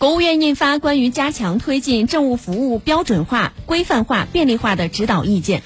国务院印发关于加强推进政务服务标准化规范化便利化的指导意见。